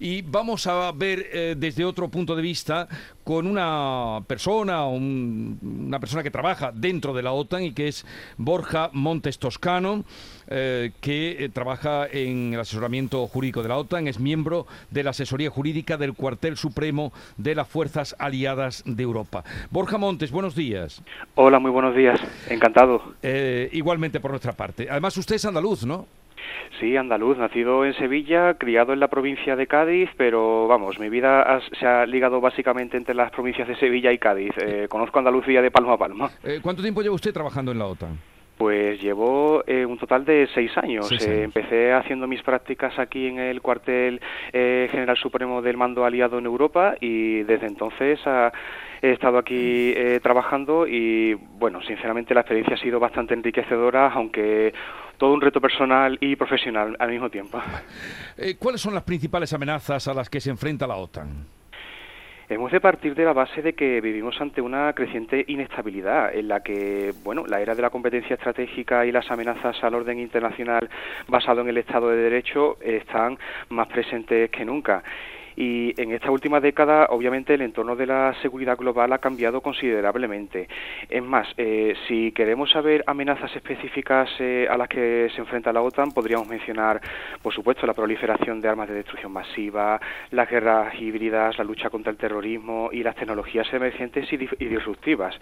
Y vamos a ver eh, desde otro punto de vista con una persona, una persona que trabaja dentro de la OTAN y que es Borja Montes Toscano, eh, que eh, trabaja en el asesoramiento jurídico de la OTAN, es miembro de la asesoría jurídica del cuartel supremo de las Fuerzas Aliadas de Europa. Borja Montes, buenos días. Hola, muy buenos días, encantado. igualmente por nuestra parte. Además, usted es andaluz, ¿no? Sí, andaluz, nacido en Sevilla, criado en la provincia de Cádiz, pero vamos, mi vida se ha ligado básicamente entre las provincias de Sevilla y Cádiz. Eh, conozco Andalucía de palma a palma. Eh, ¿Cuánto tiempo lleva usted trabajando en la OTAN? Pues llevo eh, un total de seis años. empecé haciendo mis prácticas aquí en el cuartel general supremo del mando aliado en Europa y desde entonces he estado aquí trabajando y bueno, sinceramente la experiencia ha sido bastante enriquecedora, aunque todo un reto personal y profesional al mismo tiempo. Eh, ¿Cuáles son las principales amenazas a las que se enfrenta la OTAN? Hemos de partir de la base de que vivimos ante una creciente inestabilidad en la que, bueno, la era de la competencia estratégica y las amenazas al orden internacional basado en el Estado de Derecho están más presentes que nunca. Y en esta última década, obviamente, el entorno de la seguridad global ha cambiado considerablemente. Es más, eh, si queremos saber amenazas específicas eh, a las que se enfrenta la OTAN, podríamos mencionar, por supuesto, la proliferación de armas de destrucción masiva, las guerras híbridas, la lucha contra el terrorismo y las tecnologías emergentes y disruptivas.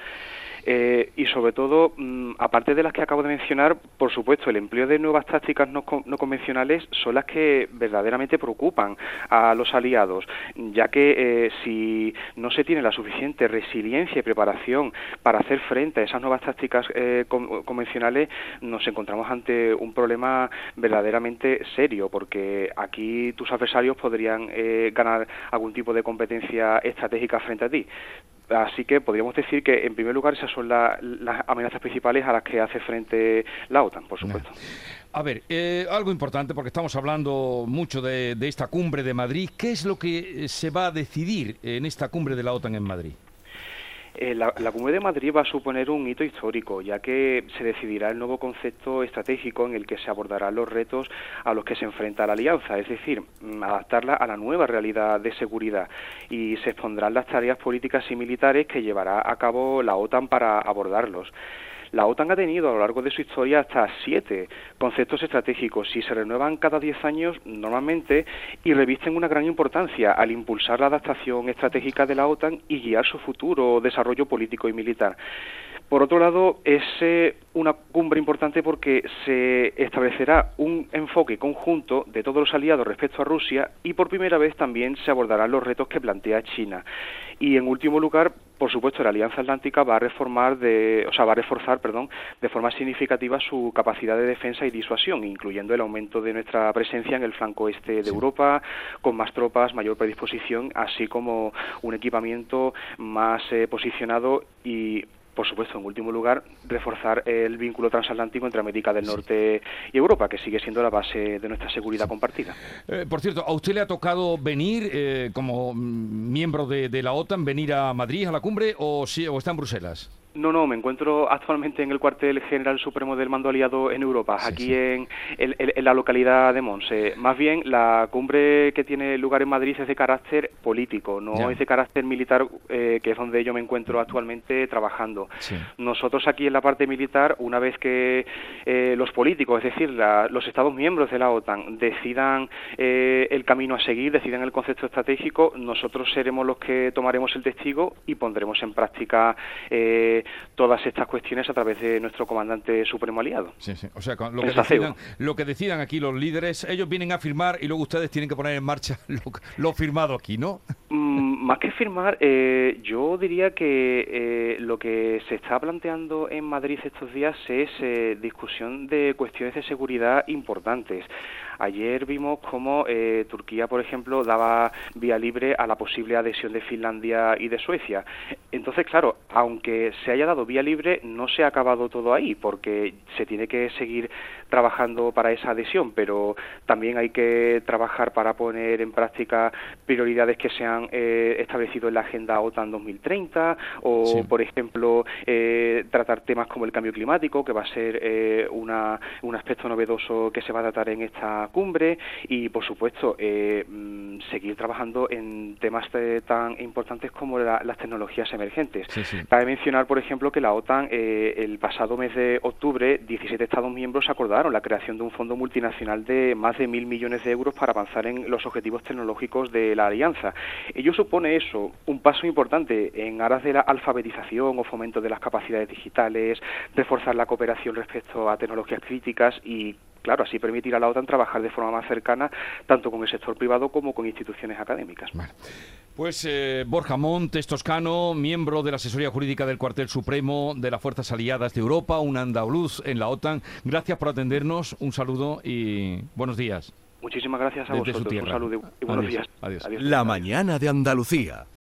Eh, y sobre todo, mm, aparte de las que acabo de mencionar, por supuesto, el empleo de nuevas tácticas no, convencionales son las que verdaderamente preocupan a los aliados, ya que eh, si no se tiene la suficiente resiliencia y preparación para hacer frente a esas nuevas tácticas eh, convencionales, nos encontramos ante un problema verdaderamente serio, porque aquí tus adversarios podrían ganar algún tipo de competencia estratégica frente a ti. Así que podríamos decir que, en primer lugar, esas son las amenazas principales a las que hace frente la OTAN, por supuesto. A ver, eh, algo importante, porque estamos hablando mucho de esta cumbre de Madrid. ¿Qué es lo que se va a decidir en esta cumbre de la OTAN en Madrid? Eh, la, la, de Madrid va a suponer un hito histórico, ya que se decidirá el nuevo concepto estratégico en el que se abordarán los retos a los que se enfrenta la alianza, es decir, mm, adaptarla a la nueva realidad de seguridad y se expondrán las tareas políticas y militares que llevará a cabo la OTAN para abordarlos. La OTAN ha tenido a lo largo de su historia hasta siete conceptos estratégicos y se renuevan cada diez años normalmente y revisten una gran importancia al impulsar la adaptación estratégica de la OTAN y guiar su futuro desarrollo político y militar. Por otro lado, es eh, una cumbre importante porque se establecerá un enfoque conjunto de todos los aliados respecto a Rusia y por primera vez también se abordarán los retos que plantea China. Y en último lugar, por supuesto, la Alianza Atlántica va a reformar de, o sea, va a reforzar, perdón, de forma significativa su capacidad de defensa y disuasión, incluyendo el aumento de nuestra presencia en el flanco este de Europa, con más tropas, mayor predisposición, así como un equipamiento más eh, posicionado y por supuesto, en último lugar, reforzar el vínculo transatlántico entre América del Norte y Europa, que sigue siendo la base de nuestra seguridad compartida. Eh, por cierto, ¿a usted le ha tocado venir eh, como miembro de, la OTAN, venir a Madrid a la cumbre o, o está en Bruselas? No, no, me encuentro actualmente en el cuartel general supremo del mando aliado en Europa, aquí En, la localidad de Monse. Más bien, la cumbre que tiene lugar en Madrid es de carácter político, no es de carácter militar, eh, que es donde yo me encuentro actualmente trabajando. Nosotros aquí en la parte militar, una vez que eh, los políticos, es decir, los Estados miembros de la OTAN, decidan eh, el camino a seguir, decidan el concepto estratégico, nosotros seremos los que tomaremos el testigo y pondremos en práctica todas estas cuestiones a través de nuestro comandante supremo aliado. Sí, sí. O sea, lo que, decidan, lo que decidan aquí los líderes, ellos vienen a firmar y luego ustedes tienen que poner en marcha lo, firmado aquí, ¿no? Mm, más que firmar, eh, yo diría que eh, lo que se está planteando en Madrid estos días es eh, discusión de cuestiones de seguridad importantes. Ayer vimos cómo Turquía, por ejemplo, daba vía libre a la posible adhesión de Finlandia y de Suecia. Entonces, claro, aunque se haya dado vía libre, no se ha acabado todo ahí, porque se tiene que seguir trabajando para esa adhesión, pero también hay que trabajar para poner en práctica prioridades que se han eh, establecido en la Agenda OTAN 2030, o, por ejemplo, eh, tratar temas como el cambio climático, que va a ser eh, una, un aspecto novedoso que se va a tratar en esta cumbre. Y, por supuesto, mm, seguir trabajando en temas tan importantes como las tecnologías emergentes. Cabe mencionar, por ejemplo, que la OTAN el pasado mes de octubre 17 Estados miembros acordaron la creación de un fondo multinacional de más de mil millones de euros para avanzar en los objetivos tecnológicos de la alianza. Ello supone eso, un paso importante en aras de la alfabetización o fomento de las capacidades digitales, reforzar la cooperación respecto a tecnologías críticas y claro, así permitir a la OTAN trabajar de forma más cercana tanto con el sector privado como con instituciones académicas. Pues eh, Borja Montes Toscano, miembro de la asesoría jurídica del Cuartel Supremo de las Fuerzas Aliadas de Europa, un andaluz en la OTAN. Gracias por atendernos, un saludo y buenos días. Muchísimas gracias a vosotros. Un saludo y buenos días. Adiós. La mañana de Andalucía.